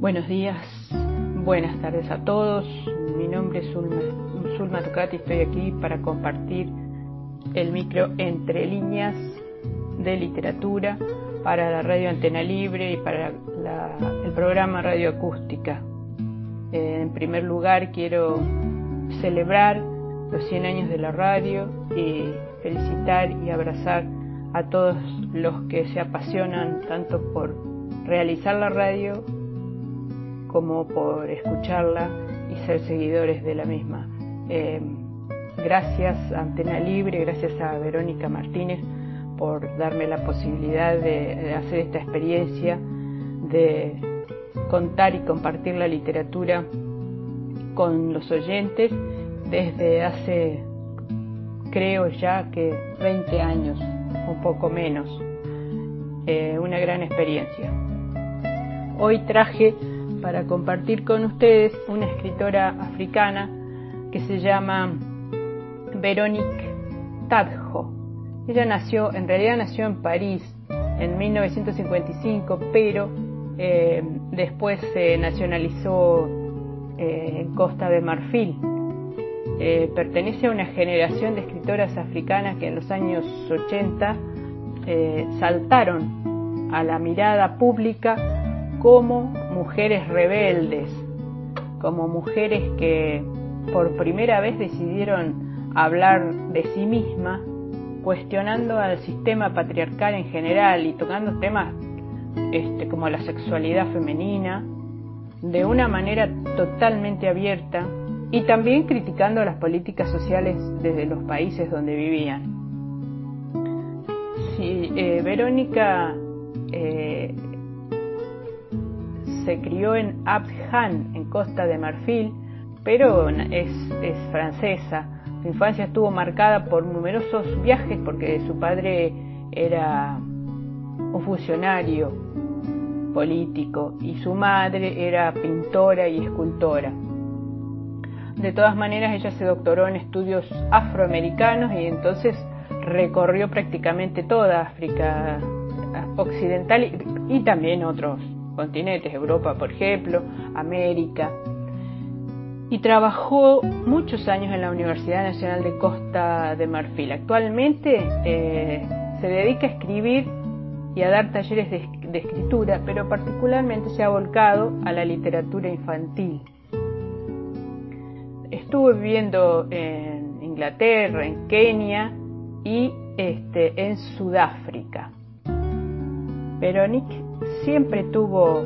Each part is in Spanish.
Buenos días, buenas tardes a todos. Mi nombre es Zulma, Tocati, estoy aquí para compartir el micro entre líneas de literatura para la radio Antena Libre y para el programa Radio Acústica. Eh, en primer lugar quiero celebrar los 100 años de la radio y felicitar y abrazar a todos los que se apasionan tanto por realizar la radio como por escucharla y ser seguidores de la misma. Eh, gracias a Antena Libre, gracias a Verónica Martínez por darme la posibilidad de, hacer esta experiencia, de contar y compartir la literatura con los oyentes desde hace, creo ya que 20 años, un poco menos. Eh, una gran experiencia. Hoy traje para compartir con ustedes una escritora africana que se llama Veronique Tadjo. Ella nació, en realidad nació en París en 1955, pero eh, después se nacionalizó eh, en Costa de Marfil. Eh, pertenece a una generación de escritoras africanas que en los años 80 saltaron a la mirada pública como mujeres rebeldes, como mujeres que por primera vez decidieron hablar de sí misma, cuestionando al sistema patriarcal en general y tocando temas este, como la sexualidad femenina, de una manera totalmente abierta y también criticando las políticas sociales desde los países donde vivían. Sí, eh, Verónica eh, se crió en Abidjan, en Costa de Marfil, pero es, francesa. Su infancia estuvo marcada por numerosos viajes porque su padre era un funcionario político y su madre era pintora y escultora. De todas maneras, ella se doctoró en estudios afroamericanos y entonces recorrió prácticamente toda África occidental y también otros continentes, Europa por ejemplo, América, y trabajó muchos años en la Universidad Nacional de Costa de Marfil. Actualmente eh, se dedica a escribir y a dar talleres de, escritura, pero particularmente se ha volcado a la literatura infantil. Estuvo viviendo en Inglaterra, en Kenia y este, en Sudáfrica. Veronique siempre tuvo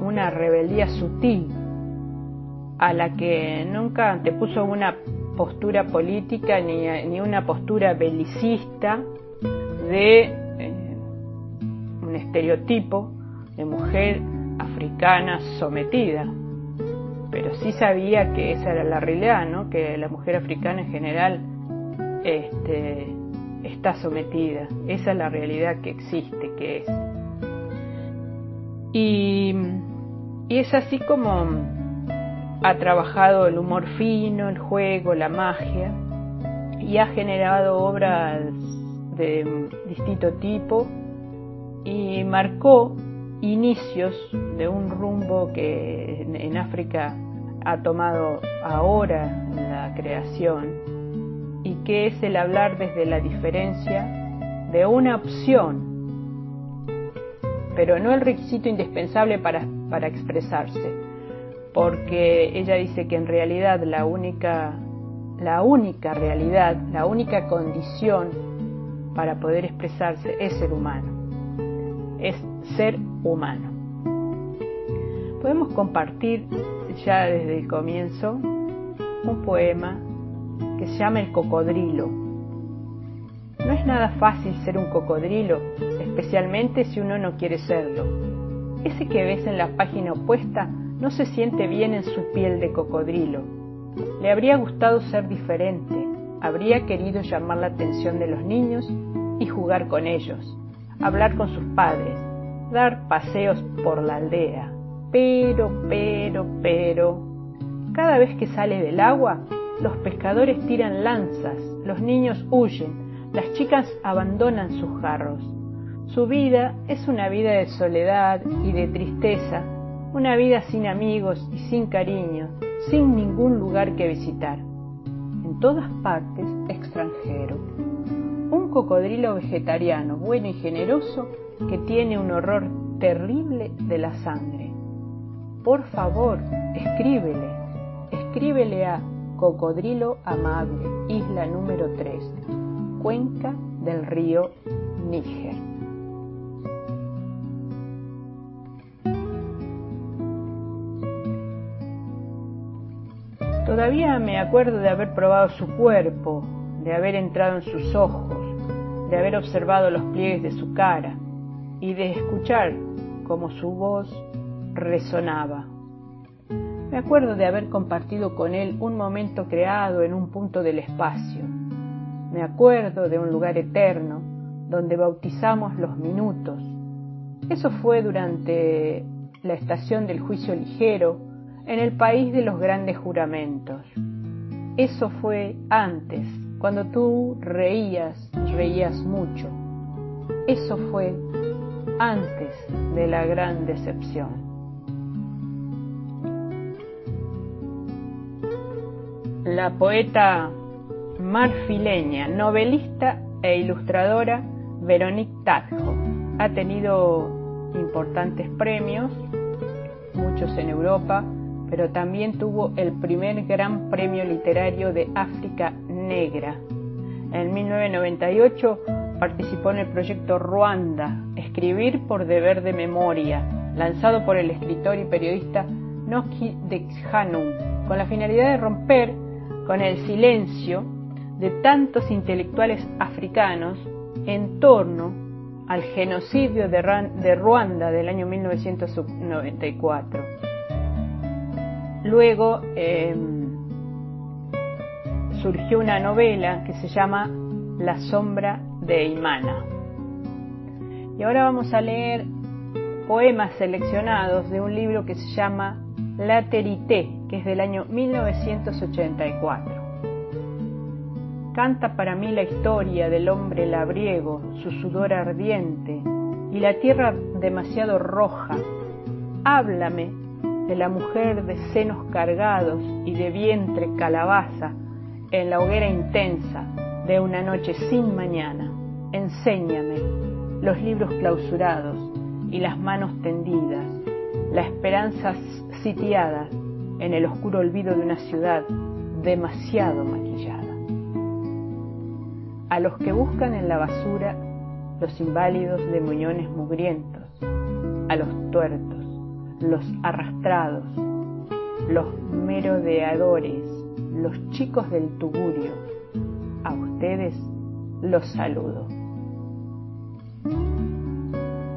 una rebeldía sutil a la que nunca antepuso una postura política ni, una postura belicista de eh, un estereotipo de mujer africana sometida. Pero sí sabía que esa era la realidad, ¿no? que la mujer africana en general este, está sometida. Esa es la realidad que existe, que es. Y, es así como ha trabajado el humor fino, el juego, la magia, y ha generado obras de distinto tipo y marcó inicios de un rumbo que en África ha tomado ahora la creación y que es el hablar desde la diferencia de una opción pero no el requisito indispensable para, para expresarse, porque ella dice que en realidad la única, la única realidad, la única condición para poder expresarse es ser humano, es ser humano. Podemos compartir ya desde el comienzo un poema que se llama El cocodrilo. No es nada fácil ser un cocodrilo, especialmente si uno no quiere serlo. Ese que ves en la página opuesta no se siente bien en su piel de cocodrilo. Le habría gustado ser diferente, habría querido llamar la atención de los niños y jugar con ellos, hablar con sus padres, dar paseos por la aldea. Pero, pero, pero, cada vez que sale del agua, los pescadores tiran lanzas, los niños huyen, las chicas abandonan sus jarros. Su vida es una vida de soledad y de tristeza, una vida sin amigos y sin cariño, sin ningún lugar que visitar. En todas partes extranjero. Un cocodrilo vegetariano, bueno y generoso, que tiene un horror terrible de la sangre. Por favor, escríbele, escríbele a Cocodrilo Amable, isla número 3, cuenca del río Níger. Todavía me acuerdo de haber probado su cuerpo, de haber entrado en sus ojos, de haber observado los pliegues de su cara y de escuchar cómo su voz resonaba. Me acuerdo de haber compartido con él un momento creado en un punto del espacio. Me acuerdo de un lugar eterno donde bautizamos los minutos. Eso fue durante la estación del juicio ligero en el país de los grandes juramentos. Eso fue antes, cuando tú reías, reías mucho. Eso fue antes de la gran decepción. La poeta marfileña, novelista e ilustradora Veronique Tadjo ha tenido importantes premios, muchos en Europa, pero también tuvo el primer gran premio literario de África Negra. En 1998 participó en el proyecto Ruanda, Escribir por Deber de Memoria, lanzado por el escritor y periodista Noki Dexhanum, con la finalidad de romper con el silencio de tantos intelectuales africanos en torno al genocidio de, Ruanda del año 1994. Luego em, surgió una novela que se llama La sombra de Imana. Y ahora vamos a leer poemas seleccionados de un libro que se llama La Terité, que es del año 1984. Canta para mí la historia del hombre labriego, su sudor ardiente y la tierra demasiado roja. Háblame de la mujer de senos cargados y de vientre calabaza en la hoguera intensa de una noche sin mañana. Enséñame los libros clausurados y las manos tendidas, la esperanza sitiada en el oscuro olvido de una ciudad demasiado maquillada. A los que buscan en la basura los inválidos de muñones mugrientos, a los tuertos, los arrastrados, los merodeadores, los chicos del tugurio. A ustedes los saludo.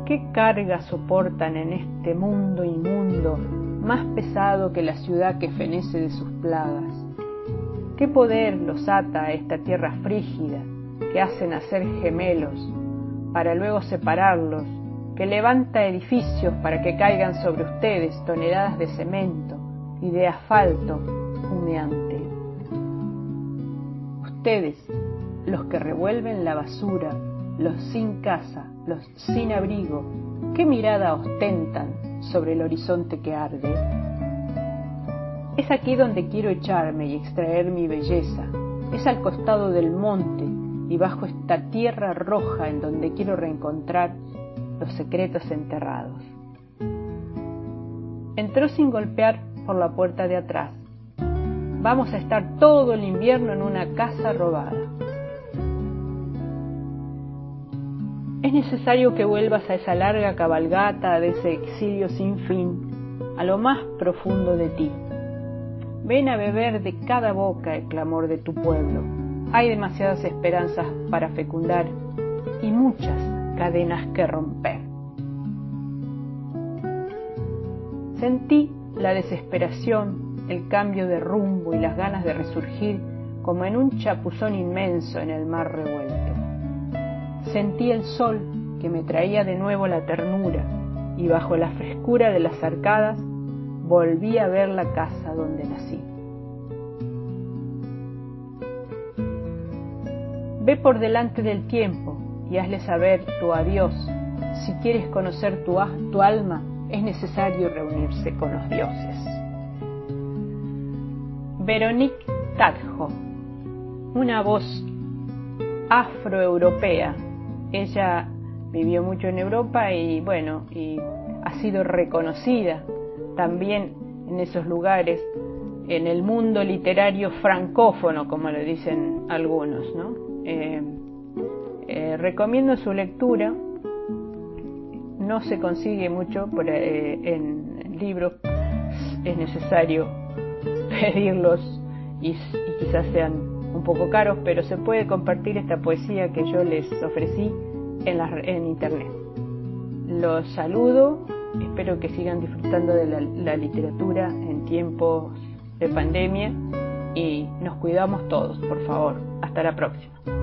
¿Qué carga soportan en este mundo inmundo más pesado que la ciudad que fenece de sus plagas? ¿Qué poder los ata a esta tierra frígida que hace nacer gemelos para luego separarlos que levanta edificios para que caigan sobre ustedes toneladas de cemento y de asfalto humeante. Ustedes, los que revuelven la basura, los sin casa, los sin abrigo, ¿qué mirada ostentan sobre el horizonte que arde? Es aquí donde quiero echarme y extraer mi belleza, es al costado del monte y bajo esta tierra roja en donde quiero reencontrar los secretos enterrados. Entró sin golpear por la puerta de atrás. Vamos a estar todo el invierno en una casa robada. Es necesario que vuelvas a esa larga cabalgata de ese exilio sin fin, a lo más profundo de ti. Ven a beber de cada boca el clamor de tu pueblo. Hay demasiadas esperanzas para fecundar y muchas cadenas que romper. Sentí la desesperación, el cambio de rumbo y las ganas de resurgir como en un chapuzón inmenso en el mar revuelto. Sentí el sol que me traía de nuevo la ternura y bajo la frescura de las arcadas volví a ver la casa donde nací. Ve por delante del tiempo y hazle saber tu adiós. Si quieres conocer tu, tu alma, es necesario reunirse con los dioses. Veronique Tadjo, una voz afroeuropea. Ella vivió mucho en Europa y bueno, y ha sido reconocida también en esos lugares, en el mundo literario francófono, como le dicen algunos. ¿no? Eh, eh, recomiendo su lectura, no se consigue mucho por, eh, en libros, es necesario pedirlos y, quizás sean un poco caros, pero se puede compartir esta poesía que yo les ofrecí en, en internet. Los saludo, espero que sigan disfrutando de la literatura en tiempos de pandemia y nos cuidamos todos, por favor. Hasta la próxima.